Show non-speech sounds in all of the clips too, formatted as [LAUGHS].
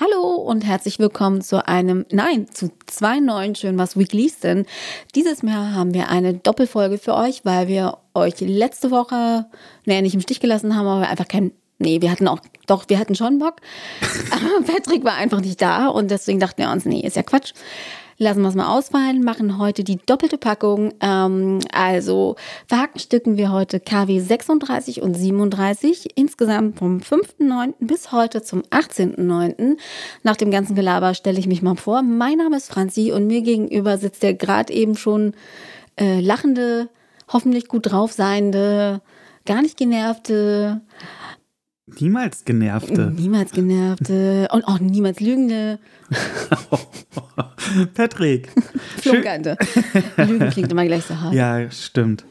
Hallo und herzlich willkommen zu einem, nein, zu zwei neuen Schön was Weeklies, denn dieses Mal haben wir eine Doppelfolge für euch, weil wir euch letzte Woche, naja, nicht im Stich gelassen haben, aber einfach kein, nee, wir hatten auch, doch, wir hatten schon Bock, [LAUGHS] aber Patrick war einfach nicht da und deswegen dachten wir uns, nee, ist ja Quatsch lassen wir es mal ausfallen, machen heute die doppelte Packung. Ähm, also verhackstücken wir heute KW 36 und 37, insgesamt vom 5.9. bis heute zum 18.9. Nach dem ganzen Gelaber stelle ich mich mal vor. Mein Name ist Franzi und mir gegenüber sitzt der gerade eben schon äh, lachende, hoffentlich gut drauf seiende, gar nicht genervte, Niemals genervte. Niemals genervte und auch niemals lügende. [LAUGHS] Patrick. [LAUGHS] Flunkernde. Lügen klingt immer gleich so hart. Ja, stimmt.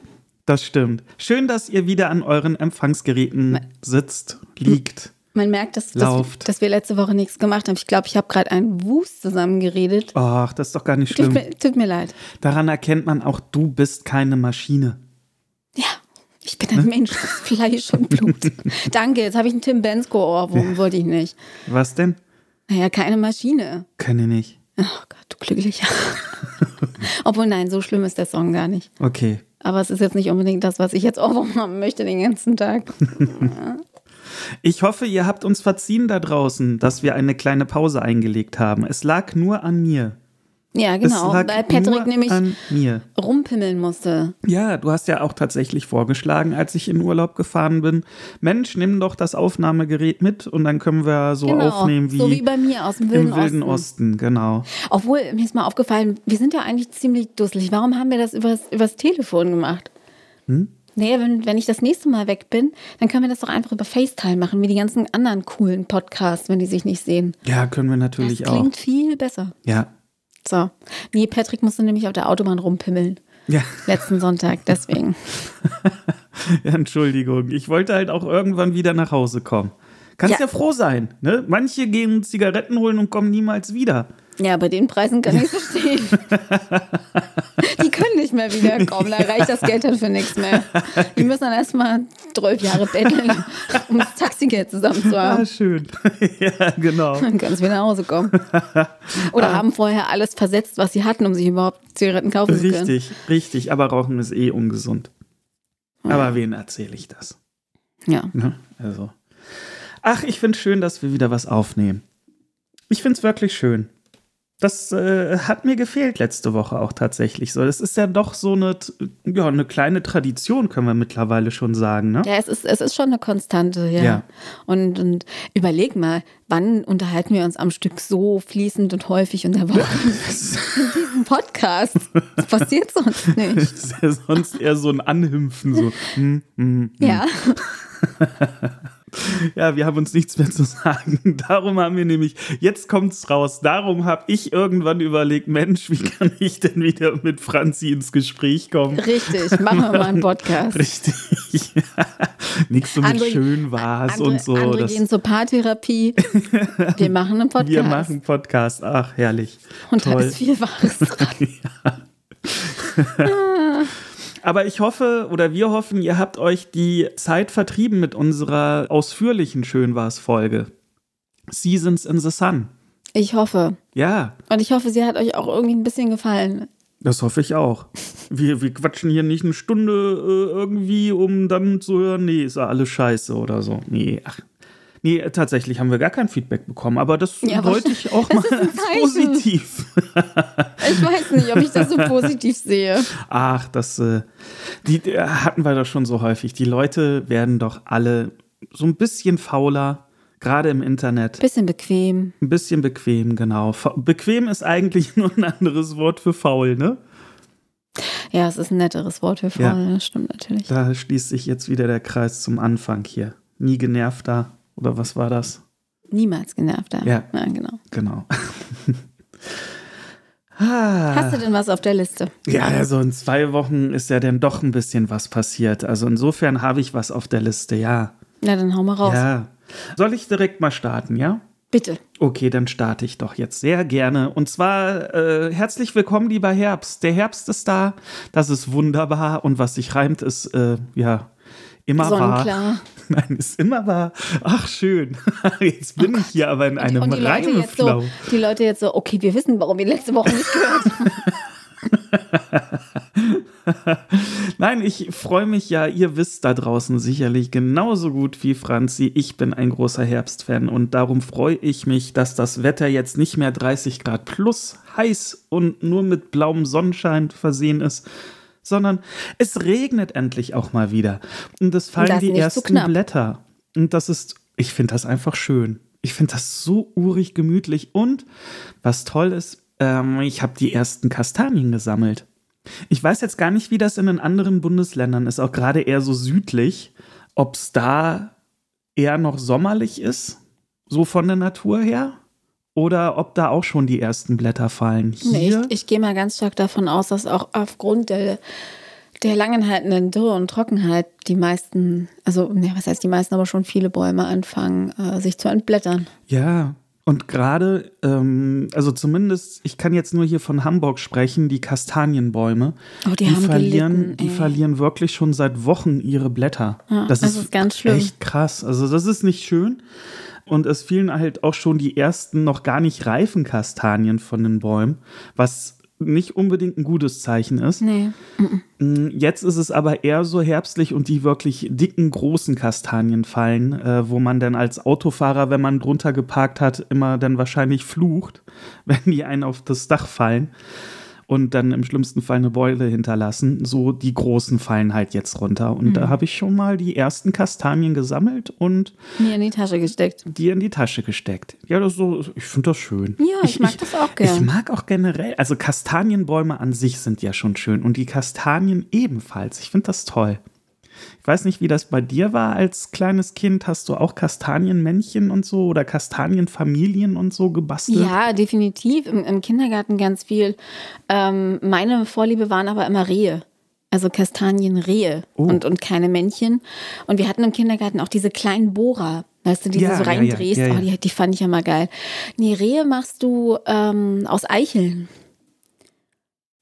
Das stimmt. Schön, dass ihr wieder an euren Empfangsgeräten sitzt, liegt. Man merkt, dass, dass, dass, wir letzte Woche nichts gemacht haben. Ich glaube, ich habe gerade einen Wust zusammengeredet. Ach, das ist doch gar nicht schlimm. Tut mir, tut mir leid. Daran erkennt man auch, du bist keine Maschine. Ich bin ein ne? Mensch aus [LAUGHS] Fleisch und Blut. Danke, jetzt habe ich einen Tim Bensko-Ohrwurm, ja. wollte ich nicht. Was denn? Naja, keine Maschine. Keine nicht. Ach Gott, du Glücklicher. [LAUGHS] Obwohl, nein, so schlimm ist der Song gar nicht. Okay. Aber es ist jetzt nicht unbedingt das, was ich jetzt Ohrwurm haben möchte den ganzen Tag. [LAUGHS] Ich hoffe, ihr habt uns verziehen da draußen, dass wir eine kleine Pause eingelegt haben. Es lag nur an mir. Ja, genau, weil Patrick nämlich rumpimmeln musste. Ja, du hast ja auch tatsächlich vorgeschlagen, als ich in Urlaub gefahren bin, Mensch, nimm doch das Aufnahmegerät mit und dann können wir so genau, aufnehmen wie, so wie bei mir aus dem Wilden, im Wilden Osten. Osten. Genau. Obwohl, mir ist mal aufgefallen, wir sind ja eigentlich ziemlich dusselig. Warum haben wir das übers, übers Telefon gemacht? Hm? Nee, wenn, wenn ich das nächste Mal weg bin, dann können wir das doch einfach über FaceTime machen, wie die ganzen anderen coolen Podcasts, wenn die sich nicht sehen. Ja, können wir natürlich das auch. Klingt viel besser. Ja, so. Nee, Patrick musste nämlich auf der Autobahn rumpimmeln. Ja. Letzten Sonntag, deswegen. [LAUGHS] ja, Entschuldigung. Ich wollte halt auch irgendwann wieder nach Hause kommen. Kannst ja, ja froh sein, ne? Manche gehen Zigaretten holen und kommen niemals wieder. Ja, bei den Preisen kann ich verstehen. [LAUGHS] die können nicht mehr wiederkommen, da reicht das Geld dann für nichts mehr. Die müssen dann erstmal zwölf Jahre betteln, [LAUGHS] um das Taxigeld zusammen zu haben. Ah, schön. [LAUGHS] ja, genau. Dann können sie wieder nach Hause kommen. Oder ah. haben vorher alles versetzt, was sie hatten, um sich überhaupt Zigaretten kaufen richtig, zu können. Richtig, richtig. Aber Rauchen ist eh ungesund. Ja. Aber wen erzähle ich das? Ja. Ne? Also. Ach, ich finde es schön, dass wir wieder was aufnehmen. Ich finde es wirklich schön. Das äh, hat mir gefehlt letzte Woche auch tatsächlich so. Das ist ja doch so eine, ja, eine kleine Tradition, können wir mittlerweile schon sagen. Ne? Ja, es ist, es ist schon eine Konstante, ja. ja. Und, und überleg mal, wann unterhalten wir uns am Stück so fließend und häufig in der Woche? [LAUGHS] [LAUGHS] in diesem Podcast. Das passiert sonst [LAUGHS] nicht. Das ist ja sonst eher so ein Anhümpfen, so. Hm, hm, hm. Ja. [LAUGHS] Ja, wir haben uns nichts mehr zu sagen. [LAUGHS] Darum haben wir nämlich, jetzt kommt's raus. Darum habe ich irgendwann überlegt, Mensch, wie kann [LAUGHS] ich denn wieder mit Franzi ins Gespräch kommen? Richtig, machen wir mal einen Podcast. Richtig. Nichts so mit andere, schön war's und so. Andere gehen zur Paartherapie. Wir machen einen Podcast. Wir machen einen Podcast. Ach, herrlich. Und Toll. da ist viel Wahres dran. ja. Aber ich hoffe oder wir hoffen, ihr habt euch die Zeit vertrieben mit unserer ausführlichen Schön war's Folge. Seasons in the Sun. Ich hoffe. Ja. Und ich hoffe, sie hat euch auch irgendwie ein bisschen gefallen. Das hoffe ich auch. Wir, wir quatschen hier nicht eine Stunde äh, irgendwie, um dann zu hören, nee, ist ja alles scheiße oder so. Nee, ach, Nee, tatsächlich haben wir gar kein Feedback bekommen, aber das ja, wollte ich auch [LAUGHS] mal [LAUGHS] positiv. ich weiß nicht, ob ich das so positiv sehe. Ach, das äh, die, die hatten wir doch schon so häufig. Die Leute werden doch alle so ein bisschen fauler, gerade im Internet. Bisschen bequem. Ein bisschen bequem, genau. Bequem ist eigentlich [LAUGHS] nur ein anderes Wort für faul, ne? Ja, es ist ein netteres Wort für faul, ja. das stimmt natürlich. Da schließt sich jetzt wieder der Kreis zum Anfang hier. Nie genervter, oder was war das? Niemals genervt, ja. Ja, ja genau. Genau. [LAUGHS] Hast du denn was auf der Liste? Ja, also in zwei Wochen ist ja dann doch ein bisschen was passiert. Also insofern habe ich was auf der Liste, ja. Na, dann hau mal raus. Ja. Soll ich direkt mal starten, ja? Bitte. Okay, dann starte ich doch jetzt sehr gerne. Und zwar äh, herzlich willkommen, lieber Herbst. Der Herbst ist da, das ist wunderbar. Und was sich reimt, ist, äh, ja, immer. Sonnenklar. [LAUGHS] Nein, ist immer wahr. Ach, schön. [LAUGHS] Jetzt bin ich hier aber in einem Und die Leute, jetzt so, die Leute jetzt so, okay, wir wissen, warum wir letzte Woche nicht gehört. [LAUGHS] Nein, ich freue mich ja, ihr wisst da draußen sicherlich genauso gut wie Franzi. Ich bin ein großer Herbstfan und darum freue ich mich, dass das Wetter jetzt nicht mehr 30 Grad plus heiß und nur mit blauem Sonnenschein versehen ist, sondern es regnet endlich auch mal wieder. Und es fallen das die ersten. Blätter. Und das ist, ich finde das einfach schön. Ich finde das so urig gemütlich. Und was toll ist, ähm, ich habe die ersten Kastanien gesammelt. Ich weiß jetzt gar nicht, wie das in den anderen Bundesländern ist, auch gerade eher so südlich, ob es da eher noch sommerlich ist, so von der Natur her, oder ob da auch schon die ersten Blätter fallen. Nee, Hier, ich, ich gehe mal ganz stark davon aus, dass auch aufgrund der, der langanhaltenden Dürre und Trockenheit die meisten, also ne, was heißt die meisten, aber schon viele Bäume anfangen, äh, sich zu entblättern. ja. Und gerade, ähm, also zumindest, ich kann jetzt nur hier von Hamburg sprechen, die Kastanienbäume, Oh, die haben verlieren, gelitten, die verlieren wirklich schon seit Wochen ihre Blätter. Ja, das, das ist, ist ganz schlimm. echt krass. Also das ist nicht schön. Und es fielen halt auch schon die ersten noch gar nicht reifen Kastanien von den Bäumen, was nicht unbedingt ein gutes Zeichen ist. Nee. Mm, Jetzt ist es aber eher so herbstlich und die wirklich dicken, großen Kastanien fallen, äh, wo man dann als Autofahrer, wenn man drunter geparkt hat, immer dann wahrscheinlich flucht, [LAUGHS] wenn die einen auf das Dach fallen und dann im schlimmsten Fall eine Beule hinterlassen. So die großen fallen halt jetzt runter. Und da habe ich schon mal die ersten Kastanien gesammelt und Mir in die Tasche gesteckt. die in die Tasche gesteckt. Ja, das so, ich finde das schön. Ja, ich mag das auch gern. Ich mag auch generell, also Kastanienbäume an sich sind ja schon schön und die Kastanien ebenfalls. Ich finde das toll. Ich weiß nicht, wie das bei dir war als kleines Kind. Hast du auch Kastanienmännchen und so oder Kastanienfamilien und so gebastelt? Ja, definitiv. Im, Im Kindergarten ganz viel. Ähm, meine Vorliebe waren aber immer Rehe. Also Kastanienrehe Oh. und, und keine Männchen. Und wir hatten im Kindergarten auch diese kleinen Bohrer. Weißt du, die Ja, du so ja, ja, reindrehst. ja, ja. Oh, die, die fand ich ja mal geil. Nee, Rehe machst du ähm, aus Eicheln.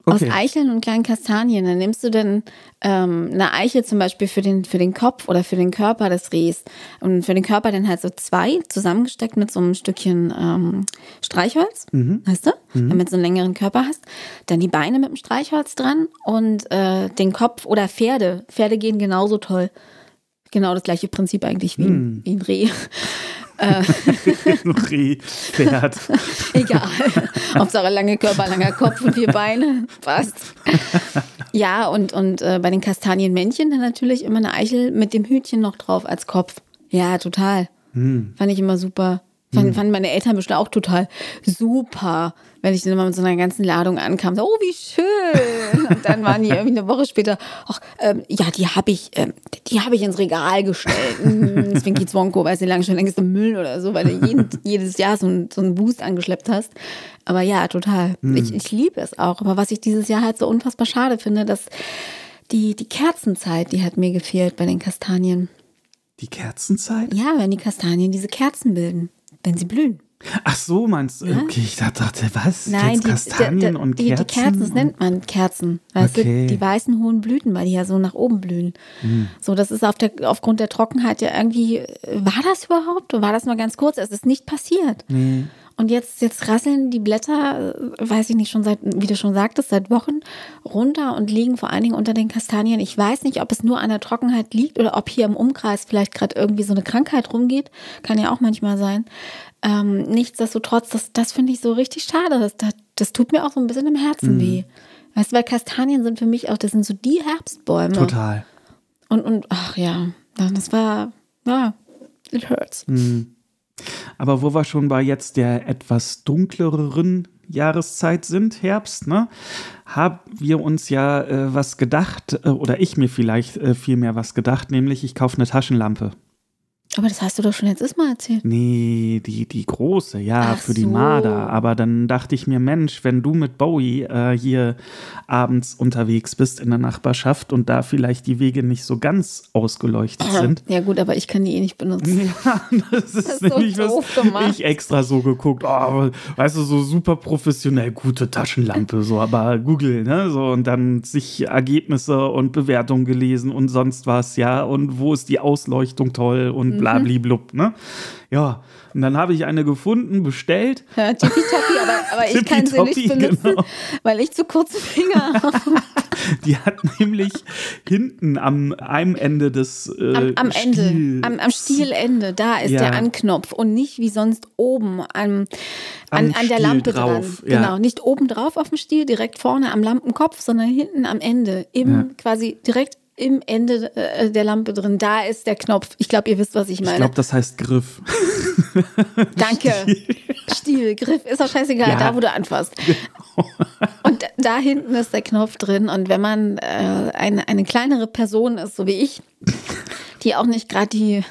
Aus Okay. Eicheln und kleinen Kastanien. Dann nimmst du dann ähm, eine Eichel zum Beispiel für den, für den Kopf oder für den Körper des Rehs. Und für den Körper dann halt so zwei zusammengesteckt mit so einem Stückchen ähm, Streichholz. Weißt du? Damit du so einen längeren Körper hast. Dann die Beine mit dem Streichholz dran und äh, den Kopf oder Pferde. Pferde gehen genauso toll. Genau das gleiche Prinzip eigentlich wie, ein- wie ein Reh. [LAUGHS] Reh, Pferd. Egal. Hauptsache lange Körper, langer Kopf und vier Beine. Passt. Ja, und, und äh, bei den Kastanienmännchen dann natürlich immer eine Eichel mit dem Hütchen noch drauf als Kopf. Ja, total. Fand ich immer super. Fand, fanden meine Eltern bestimmt auch total super, wenn ich dann immer mit so einer ganzen Ladung ankam. So, oh, wie schön. [LAUGHS] Und dann waren die irgendwie eine Woche später, ach, ähm, ja, die habe ich, ähm, die habe ich ins Regal gestellt. Mm, Zwinky Zwonko, weiß nicht, lange schon längst im Müll oder so, weil du jeden, [LAUGHS] jedes Jahr so, ein, so einen Boost angeschleppt hast. Aber ja, total. Ich, ich liebe es auch. Aber was ich dieses Jahr halt so unfassbar schade finde, dass die, die Kerzenzeit, die hat mir gefehlt bei den Kastanien. Die Kerzenzeit? Ja, wenn die Kastanien diese Kerzen bilden, wenn sie blühen. Ach so, meinst du? Okay, ich dachte, was? Nein, Jetzt die, Kastanien die, und die, Kerzen? die Kerzen, das nennt man Kerzen. Weißt Okay. du, die weißen hohen Blüten, weil die ja so nach oben blühen. So, das ist auf der, aufgrund der Trockenheit ja irgendwie, war das überhaupt? Oder war das nur ganz kurz? Es ist nicht passiert. Und jetzt, jetzt rasseln die Blätter, äh, weiß ich nicht, schon seit, wie du schon sagtest, seit Wochen runter und liegen vor allen Dingen unter den Kastanien. Ich weiß nicht, ob es nur an der Trockenheit liegt oder ob hier im Umkreis vielleicht gerade irgendwie so eine Krankheit rumgeht. Kann ja auch manchmal sein. Ähm, nichtsdestotrotz, das, das finde ich so richtig schade. Das, das, das tut mir auch so ein bisschen im Herzen weh. Weißt du, weil Kastanien sind für mich auch, das sind so die Herbstbäume. Total. Und, und ach ja, das war, ja, it hurts. Aber wo wir schon bei jetzt der etwas dunkleren Jahreszeit sind, Herbst, ne, haben wir uns ja äh, was gedacht, äh, oder ich mir vielleicht äh, vielmehr was gedacht, nämlich ich kaufe eine Taschenlampe. Aber das hast du doch schon letztes Mal erzählt. Nee, die, die große, ja, Ach für die so. Marder. Aber dann dachte ich mir, Mensch, wenn du mit Bowie äh, hier abends unterwegs bist in der Nachbarschaft und da vielleicht die Wege nicht so ganz ausgeleuchtet sind. Ja gut, aber ich kann die eh nicht benutzen. Ja, [LAUGHS] das ist, ist so nämlich doof was gemacht. ich extra so geguckt. Oh, weißt du, so super professionell, gute Taschenlampe, so, aber Google, ne? So, und dann sich Ergebnisse und Bewertungen gelesen und sonst was, ja, und wo ist die Ausleuchtung toll und Mhm. blablablub, ne? Ja, und dann habe ich eine gefunden, bestellt. [LAUGHS] Ja, Tippitoppi, aber, aber ich kann sie nicht Tippitoppi, benutzen, genau. weil ich zu kurze Finger [LAUGHS] habe. Die hat nämlich hinten am einem Ende des äh, Am, am Ende, am, am Stielende, da ist Ja. der Anknopf und nicht wie sonst oben am, an, an der Lampe drauf, dran. ja. Genau, nicht oben drauf auf dem Stiel, direkt vorne am Lampenkopf, sondern hinten am Ende, im Ja. quasi direkt im Ende äh, der Lampe drin. Da ist der Knopf. Ich glaube, ihr wisst, was ich Ich meine. glaube, das heißt Griff. [LAUGHS] Danke. Stiel, Griff, ist auch scheißegal, Ja. da wo du anfasst. [LAUGHS] Und da- da hinten ist der Knopf drin. Und wenn man äh, eine, eine kleinere Person ist, so wie ich, die auch nicht gerade die,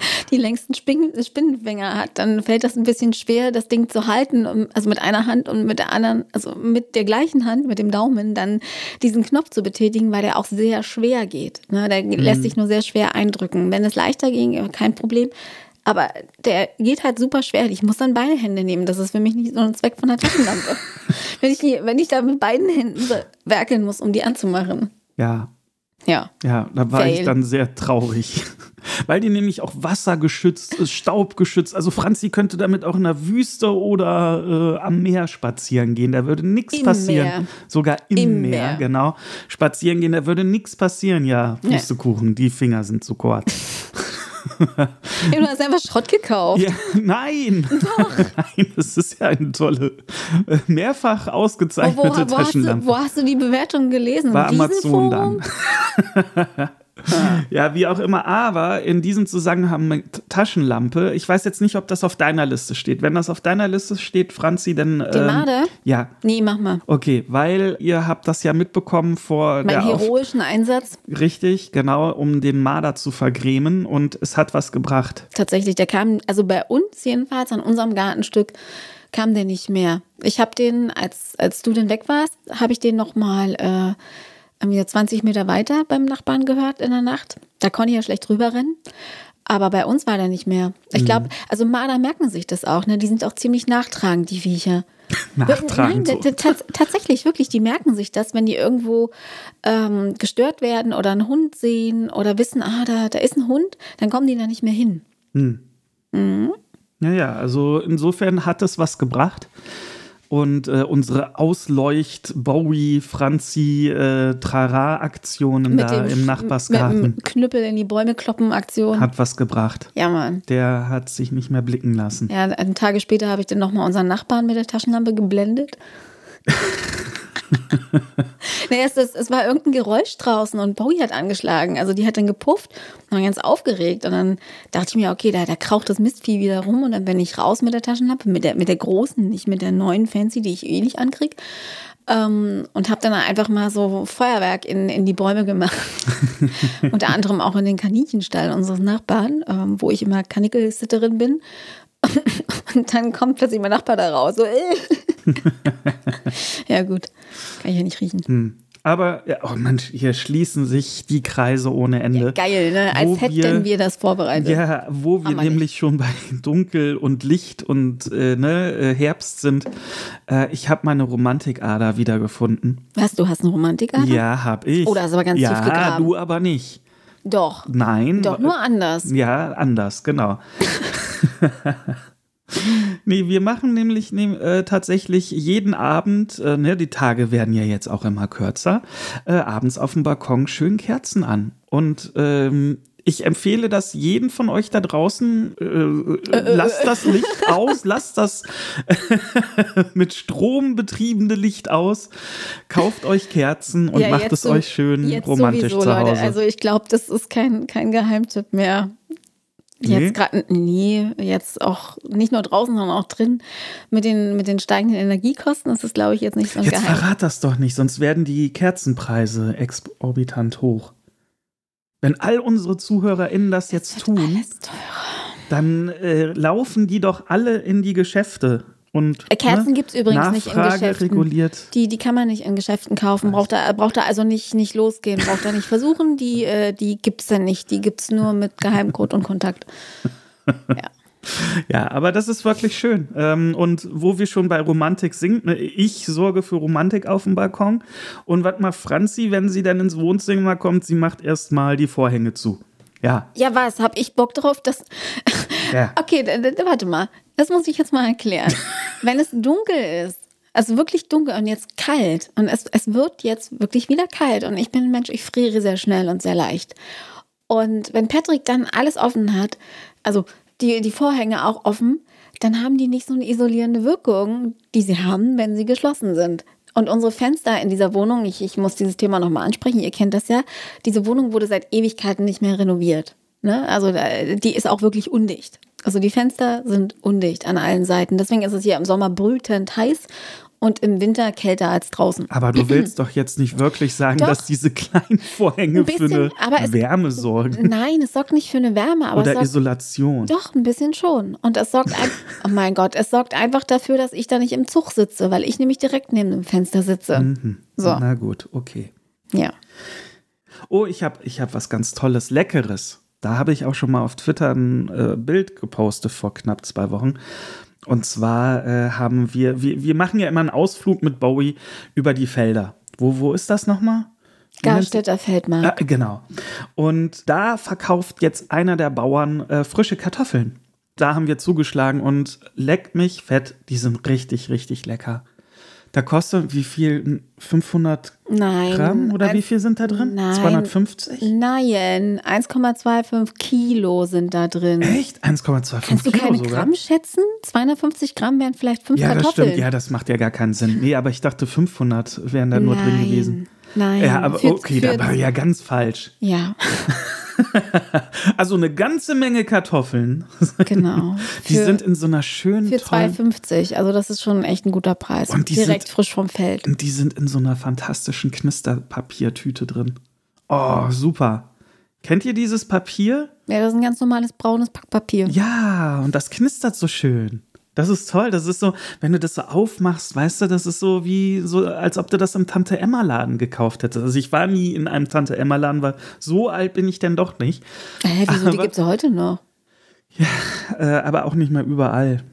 [LAUGHS] die längsten Spin Spinnenfinger hat, dann fällt das ein bisschen schwer, das Ding zu halten, also mit einer Hand und mit der anderen, also mit der gleichen Hand, mit dem Daumen, dann diesen Knopf zu betätigen, weil der auch sehr schwer geht. Ne? Der lässt sich nur sehr schwer eindrücken. Wenn es leichter ging, kein Problem. Aber der geht halt super schwer. Ich muss dann beide Hände nehmen. Das ist für mich nicht so ein Zweck von der Taschenlampe. [LAUGHS] wenn, ich, wenn ich da mit beiden Händen werkeln muss, um die anzumachen. Ja, Ja. Ja, da war ich Fail. dann sehr traurig. [LAUGHS] Weil die nämlich auch wassergeschützt ist, staubgeschützt. Also Franzi könnte damit auch in der Wüste oder äh, am Meer spazieren gehen. Da würde nichts passieren. Meer. Sogar im, Im Meer, Meer. genau. Spazieren gehen, da würde nichts passieren. Ja, Nee. Pustekuchen, die Finger sind zu kurz. [LAUGHS] Ja, du hast einfach Schrott gekauft. ja, nein. [LAUGHS] nein, das ist ja eine tolle, mehrfach Wo, ausgezeichnete wo, wo, hast du, Taschenlampe. wo hast du die Bewertung gelesen? Bei Amazon dann. [LAUGHS] [LAUGHS] ja, wie auch immer. Aber in diesem Zusammenhang mit Taschenlampe, ich weiß jetzt nicht, ob das auf deiner Liste steht. Wenn das auf deiner Liste steht, Franzi, dann. Die ähm, Made? Ja. Nee, mach mal. Okay, weil ihr habt das ja mitbekommen vor Mein heroischen Einsatz. Richtig, genau, um den Marder zu vergrämen und es hat was gebracht. Tatsächlich, der kam, also bei uns jedenfalls, an unserem Gartenstück, kam der nicht mehr. Ich habe den, als, als du denn weg warst, habe ich den nochmal äh, irgendwie 20 Meter weiter beim Nachbarn gehört in der Nacht. Da konnte ich ja schlecht drüber rennen. Aber bei uns war der nicht mehr. Ich glaube, also Marder merken sich das auch, ne? Die sind auch ziemlich nachtragend, die Viecher. [LAUGHS] Nachtragend. Nein, so. tats- tatsächlich, wirklich, die merken sich das, wenn die irgendwo ähm, gestört werden oder einen Hund sehen oder wissen, ah, da, da ist ein Hund, dann kommen die da nicht mehr hin. Ja, ja, also insofern hat es was gebracht. Und äh, unsere Ausleucht, Bowie, Franzi, äh, Trara-Aktionen da im Nachbarsgarten Mit dem Knüppel in die Bäume kloppen Aktion. hat was gebracht. ja, Mann. Der hat sich nicht mehr blicken lassen. Ja, ein Tage später habe ich dann nochmal unseren Nachbarn mit der Taschenlampe geblendet. [LAUGHS] nee, es, es, es war irgendein Geräusch draußen und Bowie hat angeschlagen. Also die hat dann gepufft und war ganz aufgeregt. Und dann dachte ich mir, okay, da, da kraucht das Mistvieh wieder rum. Und dann bin ich raus mit der Taschenlampe, mit der, mit der großen, nicht mit der neuen Fancy, die ich eh nicht ankrieg. Ähm, und habe dann einfach mal so Feuerwerk in, in die Bäume gemacht. [LAUGHS] Unter anderem auch in den Kaninchenstall unseres Nachbarn, ähm, wo ich immer Kanickel-Sitterin bin. [LAUGHS] Und dann kommt plötzlich mein Nachbar da raus. So, äh. [LAUGHS] ja, gut. Kann ich ja nicht riechen. Aber, ja, oh Mensch, hier schließen sich die Kreise ohne Ende. Geil, ne? Als hätten wir, das vorbereitet. Ja, wo wir wir nämlich schon bei Dunkel und Licht und äh, ne, äh, Herbst sind. Äh, ich habe meine Romantikader wiedergefunden. Was, du hast eine Romantik? Alter? Ja, hab ich. Oh, da ist aber ganz ja, tief gegraben. du aber nicht. Doch. Nein. Doch, nur anders. Ja, anders, genau. [LAUGHS] nee, wir machen nämlich nehm, äh, tatsächlich jeden Abend, äh, ne, die Tage werden ja jetzt auch immer kürzer, äh, abends auf dem Balkon schön Kerzen an. Und ähm, ich empfehle das jeden von euch da draußen. Äh, lasst das Licht [LAUGHS] aus, lasst das [LAUGHS] mit Strom betriebene Licht aus. Kauft euch Kerzen und Ja, macht es so- euch schön romantisch sowieso, zu Hause. Leute. Also ich glaube, das ist kein, kein Geheimtipp mehr. Jetzt gerade, nee, jetzt auch nicht nur draußen, sondern auch drin. Mit den, mit den steigenden Energiekosten ist das, glaube ich, jetzt nicht so ein Jetzt Geheim. verrat das doch nicht, sonst werden die Kerzenpreise exorbitant hoch. Wenn all unsere ZuhörerInnen das jetzt tun, dann äh, laufen die doch alle in die Geschäfte. Und, Äh, Kerzen ne, gibt's übrigens nicht in Nachfrage Geschäften. reguliert. Die, die kann man nicht in Geschäften kaufen. Braucht da, braucht da also nicht, nicht losgehen, braucht da nicht versuchen. Die, äh, die gibt's dann nicht. Die gibt's nur mit Geheimcode und Kontakt. [LAUGHS] Ja. Ja, aber das ist wirklich schön. Ähm, und wo wir schon bei Romantik sind, ne, ich sorge für Romantik auf dem Balkon. Und was macht Franzi, wenn sie dann ins Wohnzimmer kommt? Sie macht erstmal die Vorhänge zu. Ja, Ja, was? Hab ich Bock drauf? Das. ja. [LAUGHS] Okay, warte mal. Das muss ich jetzt mal erklären. [LAUGHS] Wenn es dunkel ist, also wirklich dunkel und jetzt kalt und es, es wird jetzt wirklich wieder kalt und ich bin ein Mensch, ich friere sehr schnell und sehr leicht. Und wenn Patrick dann alles offen hat, also die, die Vorhänge auch offen, dann haben die nicht so eine isolierende Wirkung, die sie haben, wenn sie geschlossen sind. Und unsere Fenster in dieser Wohnung, ich, ich muss dieses Thema nochmal ansprechen, ihr kennt das ja, diese Wohnung wurde seit Ewigkeiten nicht mehr renoviert. Ne? Also da- die ist auch wirklich undicht. Also die Fenster sind undicht an allen Seiten. Deswegen ist es hier im Sommer brütend heiß und im Winter kälter als draußen. Aber du willst doch jetzt nicht wirklich sagen, Doch. dass diese kleinen Vorhänge Ein bisschen, für eine Wärme sorgen Nein, es sorgt nicht für eine Wärme, oder sorgt Isolation. Doch, ein bisschen schon. Und es sorgt ein, [LAUGHS] oh mein Gott, es sorgt einfach dafür, dass ich da nicht im Zug sitze, weil ich nämlich direkt neben dem Fenster sitze. Mhm. So. Na gut, okay. Ja. Oh, ich habe ich hab was ganz Tolles, Leckeres. Da habe ich auch schon mal auf Twitter ein äh, Bild gepostet vor knapp zwei Wochen. Und zwar äh, haben wir, wir, wir machen ja immer einen Ausflug mit Bowie über die Felder. Wo, wo ist das nochmal? Garstädter Feldmark. Ah, genau. Und da verkauft jetzt einer der Bauern äh, frische Kartoffeln. Da haben wir zugeschlagen und leck mich fett, die sind richtig, richtig lecker. Da kostet wie viel? 500 Nein. Gramm oder wie Ein- viel sind da drin? Nein. 250? Nein, 1,25 Kilo sind da drin. Echt? 1,25 Kannst du Kilo keine sogar? Gramm schätzen? 250 Gramm wären vielleicht fünf ja, das Kartoffeln. stimmt. Ja, das macht ja gar keinen Sinn. Nee, aber ich dachte 500 wären da nur drin Nein, gewesen. Nein. Ja, aber Für- okay, für- da war ja ganz falsch. Ja, [LAUGHS] Also eine ganze Menge Kartoffeln. genau. [LAUGHS] Die Für- sind in so einer schönen, Für tollen 2,50. Also das ist schon echt ein guter Preis. Und die Direkt sind- frisch vom Feld. Und die sind in so einer fantastischen Knisterpapiertüte drin. Oh, super. Kennt ihr dieses Papier? Ja, das ist ein ganz normales braunes Packpapier. Ja, und das knistert so schön. Das ist toll. Das ist so, wenn du das so aufmachst, weißt du, das ist so wie, so, als ob du das im Tante-Emma-Laden gekauft hättest. Also ich war nie in einem Tante-Emma-Laden, weil so alt bin ich denn doch nicht. Hä, wieso? Die Aber- gibt es heute noch. Äh, aber auch nicht mehr überall.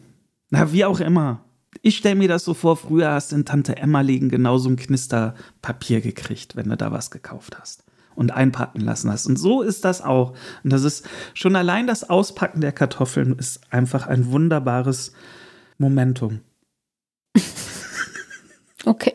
Na, wie auch immer. Ich stelle mir das so vor, früher hast du in Tante Emma-Läden genauso ein Knisterpapier gekriegt, wenn du da was gekauft hast und einpacken lassen hast. Und so ist das auch. Und das ist schon allein das Auspacken der Kartoffeln ist einfach ein wunderbares Momentum. [LAUGHS] Okay.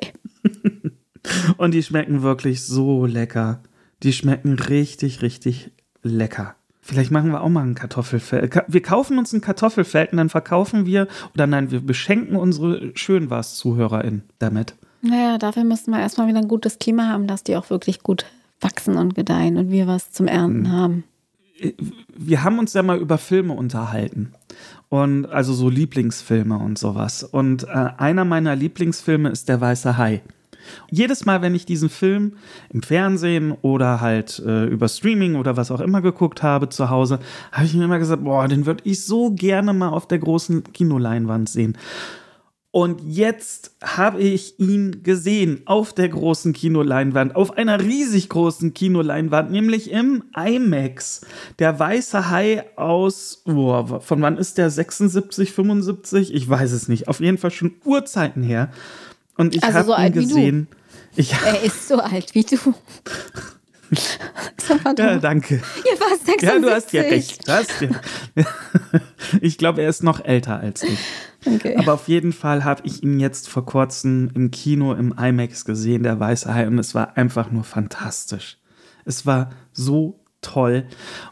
Und die schmecken wirklich so lecker. Die schmecken richtig, richtig lecker. Vielleicht machen wir auch mal ein Kartoffelfeld. Ka- Wir kaufen uns ein Kartoffelfeld und dann verkaufen wir, oder nein, wir beschenken unsere Schönwas-ZuhörerInnen damit. Naja, dafür müssten wir erstmal wieder ein gutes Klima haben, dass die auch wirklich gut wachsen und gedeihen und wir was zum Ernten Mhm. haben. Wir haben uns ja mal über Filme unterhalten. Und also so Lieblingsfilme und sowas. Und äh, einer meiner Lieblingsfilme ist Der Weiße Hai. Jedes Mal, wenn ich diesen Film im Fernsehen oder halt äh, über Streaming oder was auch immer geguckt habe zu Hause, habe ich mir immer gesagt, boah, den würde ich so gerne mal auf der großen Kinoleinwand sehen. Und jetzt habe ich ihn gesehen auf der großen Kinoleinwand, auf einer riesig großen Kinoleinwand, nämlich im IMAX. Der weiße Hai aus, oh, von wann ist der? 76, 75? Ich weiß es nicht. Auf jeden Fall schon Urzeiten her. Und ich Also habe so ihn gesehen. Ich, Er ist so alt wie du. [LAUGHS] [LAUGHS] Ja, danke. Ihr warst 76. Ja, du hast ja recht. Hast ja. [LAUGHS] Ich glaube, er ist noch älter als ich. Okay. Aber auf jeden Fall habe ich ihn jetzt vor kurzem im Kino im IMAX gesehen, der Weiße Hai, und es war einfach nur fantastisch. Es war so toll.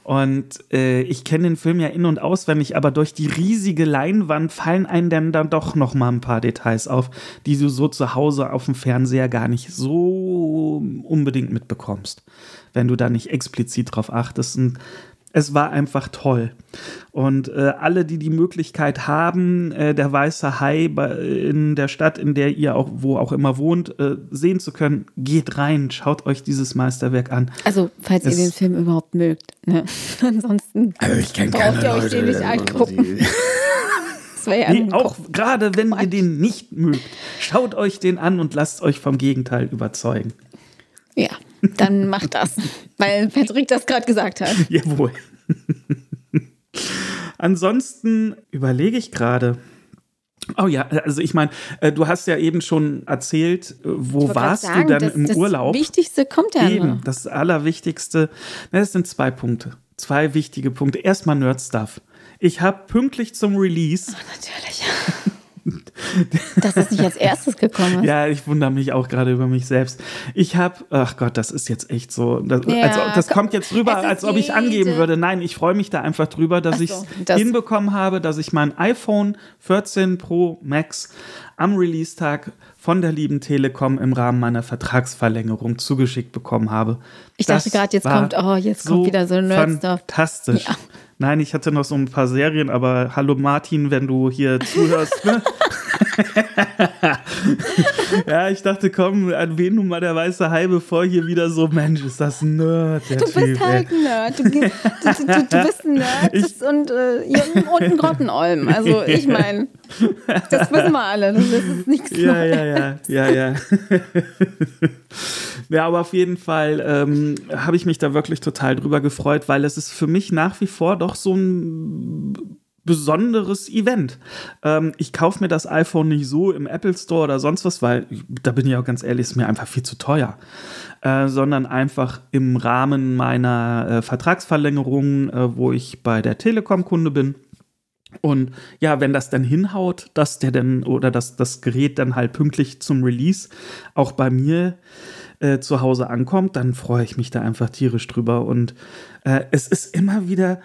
Und äh, ich kenne den Film ja in- und auswendig, aber durch die riesige Leinwand fallen einem dann, dann doch noch mal ein paar Details auf, die du so zu Hause auf dem Fernseher gar nicht so unbedingt mitbekommst, wenn du da nicht explizit drauf achtest. Und Es war einfach toll. Und äh, alle, die die Möglichkeit haben, äh, der Weiße Hai in der Stadt, in der ihr auch, wo auch immer wohnt, äh, sehen zu können, geht rein, schaut euch dieses Meisterwerk an. Also, falls es, ihr den Film überhaupt mögt. Ne? [LAUGHS] Ansonsten also ich braucht keine ihr euch Leute, den nicht angucken. [LAUGHS] [LAUGHS] ja nee, auch gerade wenn ihr den nicht mögt, schaut euch den an und lasst euch vom Gegenteil überzeugen. Ja, dann macht das, weil Patrick das gerade gesagt hat. Jawohl. Ansonsten überlege ich gerade. Oh ja, also ich meine, äh, du hast ja eben schon erzählt, äh, wo warst sagen, du denn das, im das Urlaub? Das Wichtigste kommt ja Eben, noch. das Allerwichtigste. Das sind zwei Punkte. Zwei wichtige Punkte. Erstmal Nerd-Stuff. Ich habe pünktlich zum Release. Oh, natürlich. Dass es nicht als erstes gekommen ist. Ja, ich wundere mich auch gerade über mich selbst. Ich habe, ach Gott, das ist jetzt echt so. Das, ja, also, das kommt jetzt rüber, als ob ich angeben würde. Nein, ich freue mich da einfach drüber, dass so, ich es hinbekommen habe, dass ich mein iPhone 14 Pro Max am Release-Tag von der lieben Telekom im Rahmen meiner Vertragsverlängerung zugeschickt bekommen habe. Ich dachte gerade, jetzt kommt, oh, jetzt so kommt wieder so ein Nerd-Stuff. Fantastisch. Ja. Nein, ich hatte noch so ein paar Serien, aber hallo Martin, wenn du hier zuhörst. Ne? [LAUGHS] [LAUGHS] ja, ich dachte, komm, erwähnen du mal der weiße Hai, bevor hier wieder so, Mensch, ist das ein Nerd. du bist typ, halt ein Nerd. Du, du, du, du, bist ein Nerd ich, und, äh, und ein Grottenolm. Also ich meine, das wissen wir alle. Das ist nichts ja, Neues. Ja, ja, ja, ja. [LAUGHS] ja, aber auf jeden Fall ähm, habe ich mich da wirklich total drüber gefreut, weil es ist für mich nach wie vor doch so ein besonderes Event. Ähm, ich kaufe mir das iPhone nicht so im Apple Store oder sonst was, weil da bin ich auch ganz ehrlich, ist mir einfach viel zu teuer. Äh, sondern einfach im Rahmen meiner äh, Vertragsverlängerung, äh, wo ich bei der Telekom Kunde bin. Und ja, wenn das dann hinhaut, dass der dann oder dass das Gerät dann halt pünktlich zum Release auch bei mir äh, zu Hause ankommt, dann freue ich mich da einfach tierisch drüber. Und äh, es ist immer wieder